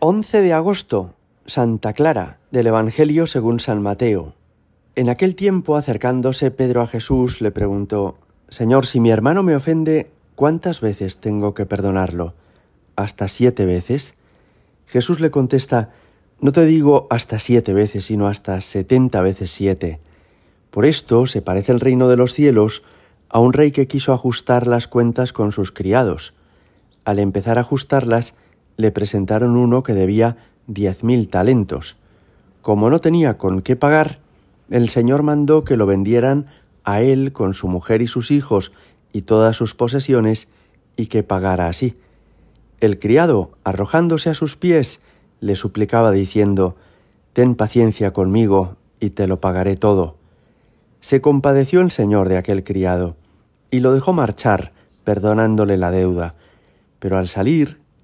11 de agosto, Santa Clara, del Evangelio según San Mateo. En aquel tiempo, acercándose Pedro a Jesús, le preguntó, Señor, si mi hermano me ofende, ¿cuántas veces tengo que perdonarlo? ¿Hasta siete veces? Jesús le contesta, No te digo hasta siete veces, sino hasta setenta veces siete. Por esto se parece el reino de los cielos a un rey que quiso ajustar las cuentas con sus criados. Al empezar a ajustarlas, le presentaron uno que debía diez mil talentos. Como no tenía con qué pagar, el Señor mandó que lo vendieran a él con su mujer y sus hijos y todas sus posesiones, y que pagara así. El criado, arrojándose a sus pies, le suplicaba diciendo, Ten paciencia conmigo, y te lo pagaré todo. Se compadeció el Señor de aquel criado, y lo dejó marchar, perdonándole la deuda. Pero al salir,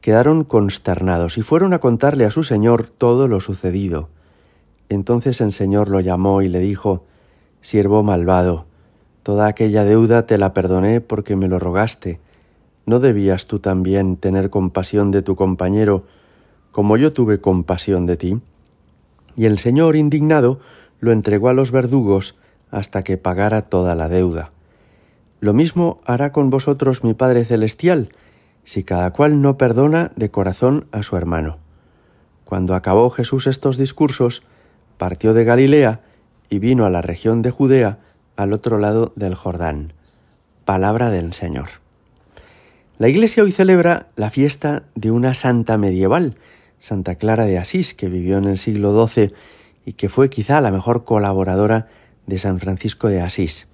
quedaron consternados y fueron a contarle a su señor todo lo sucedido. Entonces el señor lo llamó y le dijo, Siervo malvado, toda aquella deuda te la perdoné porque me lo rogaste. ¿No debías tú también tener compasión de tu compañero como yo tuve compasión de ti? Y el señor, indignado, lo entregó a los verdugos hasta que pagara toda la deuda. Lo mismo hará con vosotros mi Padre Celestial, si cada cual no perdona de corazón a su hermano. Cuando acabó Jesús estos discursos, partió de Galilea y vino a la región de Judea, al otro lado del Jordán. Palabra del Señor. La Iglesia hoy celebra la fiesta de una santa medieval, Santa Clara de Asís, que vivió en el siglo XII y que fue quizá la mejor colaboradora de San Francisco de Asís.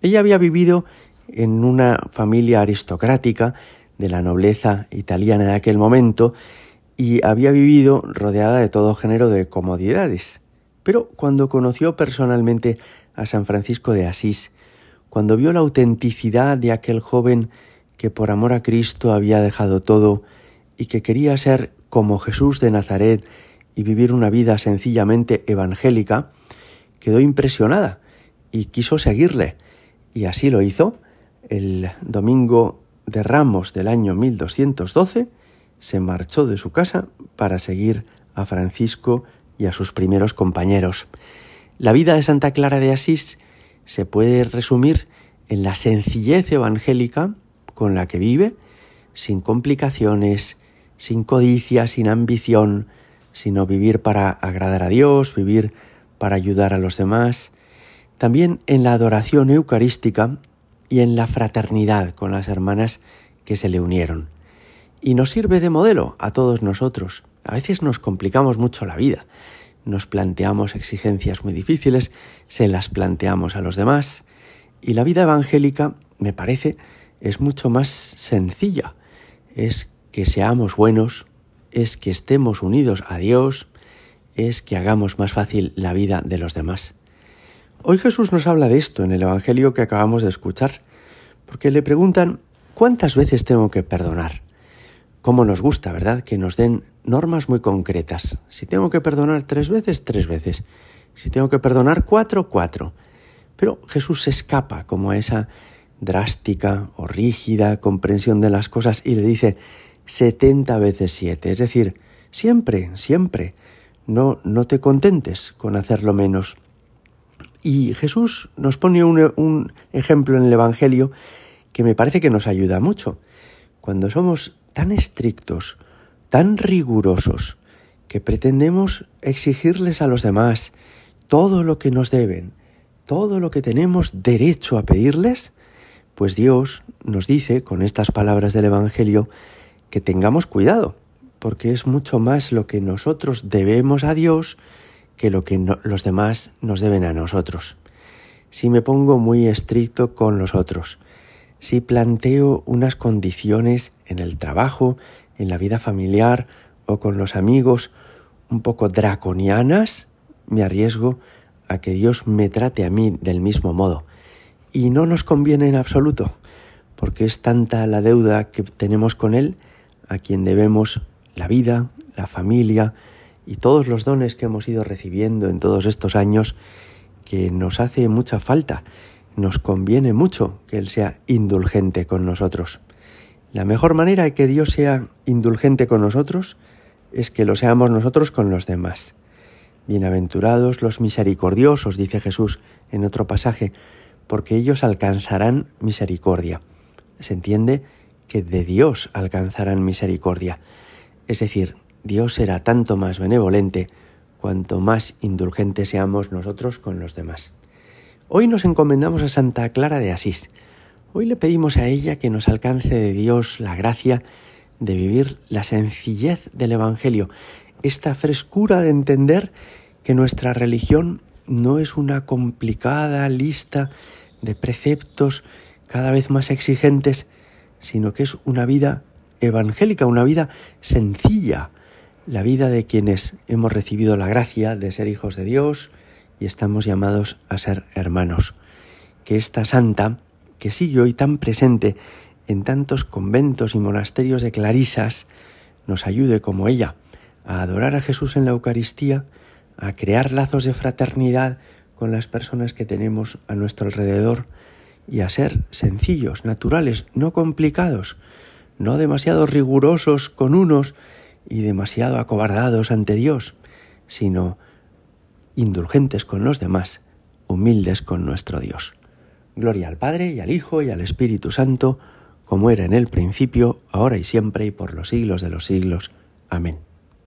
Ella había vivido en una familia aristocrática de la nobleza italiana de aquel momento y había vivido rodeada de todo género de comodidades. Pero cuando conoció personalmente a San Francisco de Asís, cuando vio la autenticidad de aquel joven que por amor a Cristo había dejado todo y que quería ser como Jesús de Nazaret y vivir una vida sencillamente evangélica, quedó impresionada y quiso seguirle. Y así lo hizo. El domingo de Ramos del año 1212 se marchó de su casa para seguir a Francisco y a sus primeros compañeros. La vida de Santa Clara de Asís se puede resumir en la sencillez evangélica con la que vive, sin complicaciones, sin codicia, sin ambición, sino vivir para agradar a Dios, vivir para ayudar a los demás. También en la adoración eucarística y en la fraternidad con las hermanas que se le unieron. Y nos sirve de modelo a todos nosotros. A veces nos complicamos mucho la vida, nos planteamos exigencias muy difíciles, se las planteamos a los demás, y la vida evangélica, me parece, es mucho más sencilla. Es que seamos buenos, es que estemos unidos a Dios, es que hagamos más fácil la vida de los demás. Hoy Jesús nos habla de esto en el Evangelio que acabamos de escuchar, porque le preguntan, ¿cuántas veces tengo que perdonar? ¿Cómo nos gusta, verdad? Que nos den normas muy concretas. Si tengo que perdonar tres veces, tres veces. Si tengo que perdonar cuatro, cuatro. Pero Jesús se escapa como a esa drástica o rígida comprensión de las cosas y le dice setenta veces siete. Es decir, siempre, siempre. No, no te contentes con hacerlo menos. Y Jesús nos pone un, ejemplo en el Evangelio que me parece que nos ayuda mucho. Cuando somos tan estrictos, tan rigurosos, que pretendemos exigirles a los demás todo lo que nos deben, todo lo que tenemos derecho a pedirles, pues Dios nos dice con estas palabras del Evangelio que tengamos cuidado, porque es mucho más lo que nosotros debemos a Dios que lo que los demás nos deben a nosotros. Si me pongo muy estricto con los otros, si planteo unas condiciones en el trabajo, en la vida familiar o con los amigos un poco draconianas, me arriesgo a que Dios me trate a mí del mismo modo. Y no nos conviene en absoluto, porque es tanta la deuda que tenemos con Él, a quien debemos la vida, la familia y todos los dones que hemos ido recibiendo en todos estos años, que nos hace mucha falta. Nos conviene mucho que Él sea indulgente con nosotros. La mejor manera de que Dios sea indulgente con nosotros es que lo seamos nosotros con los demás. Bienaventurados los misericordiosos, dice Jesús en otro pasaje, porque ellos alcanzarán misericordia. Se entiende que de Dios alcanzarán misericordia. Es decir, Dios será tanto más benevolente cuanto más indulgentes seamos nosotros con los demás. Hoy nos encomendamos a Santa Clara de Asís. Hoy le pedimos a ella que nos alcance de Dios la gracia de vivir la sencillez del Evangelio, esta frescura de entender que nuestra religión no es una complicada lista de preceptos cada vez más exigentes, sino que es una vida evangélica, una vida sencilla, la vida de quienes hemos recibido la gracia de ser hijos de Dios y estamos llamados a ser hermanos. Que esta santa, que sigue hoy tan presente en tantos conventos y monasterios de clarisas, nos ayude como ella a adorar a Jesús en la Eucaristía, a crear lazos de fraternidad con las personas que tenemos a nuestro alrededor y a ser sencillos, naturales, no complicados, no demasiado rigurosos con unos y demasiado acobardados ante Dios, sino indulgentes con los demás, humildes con nuestro Dios. Gloria al Padre y al Hijo y al Espíritu Santo, como era en el principio, ahora y siempre y por los siglos de los siglos. Amén.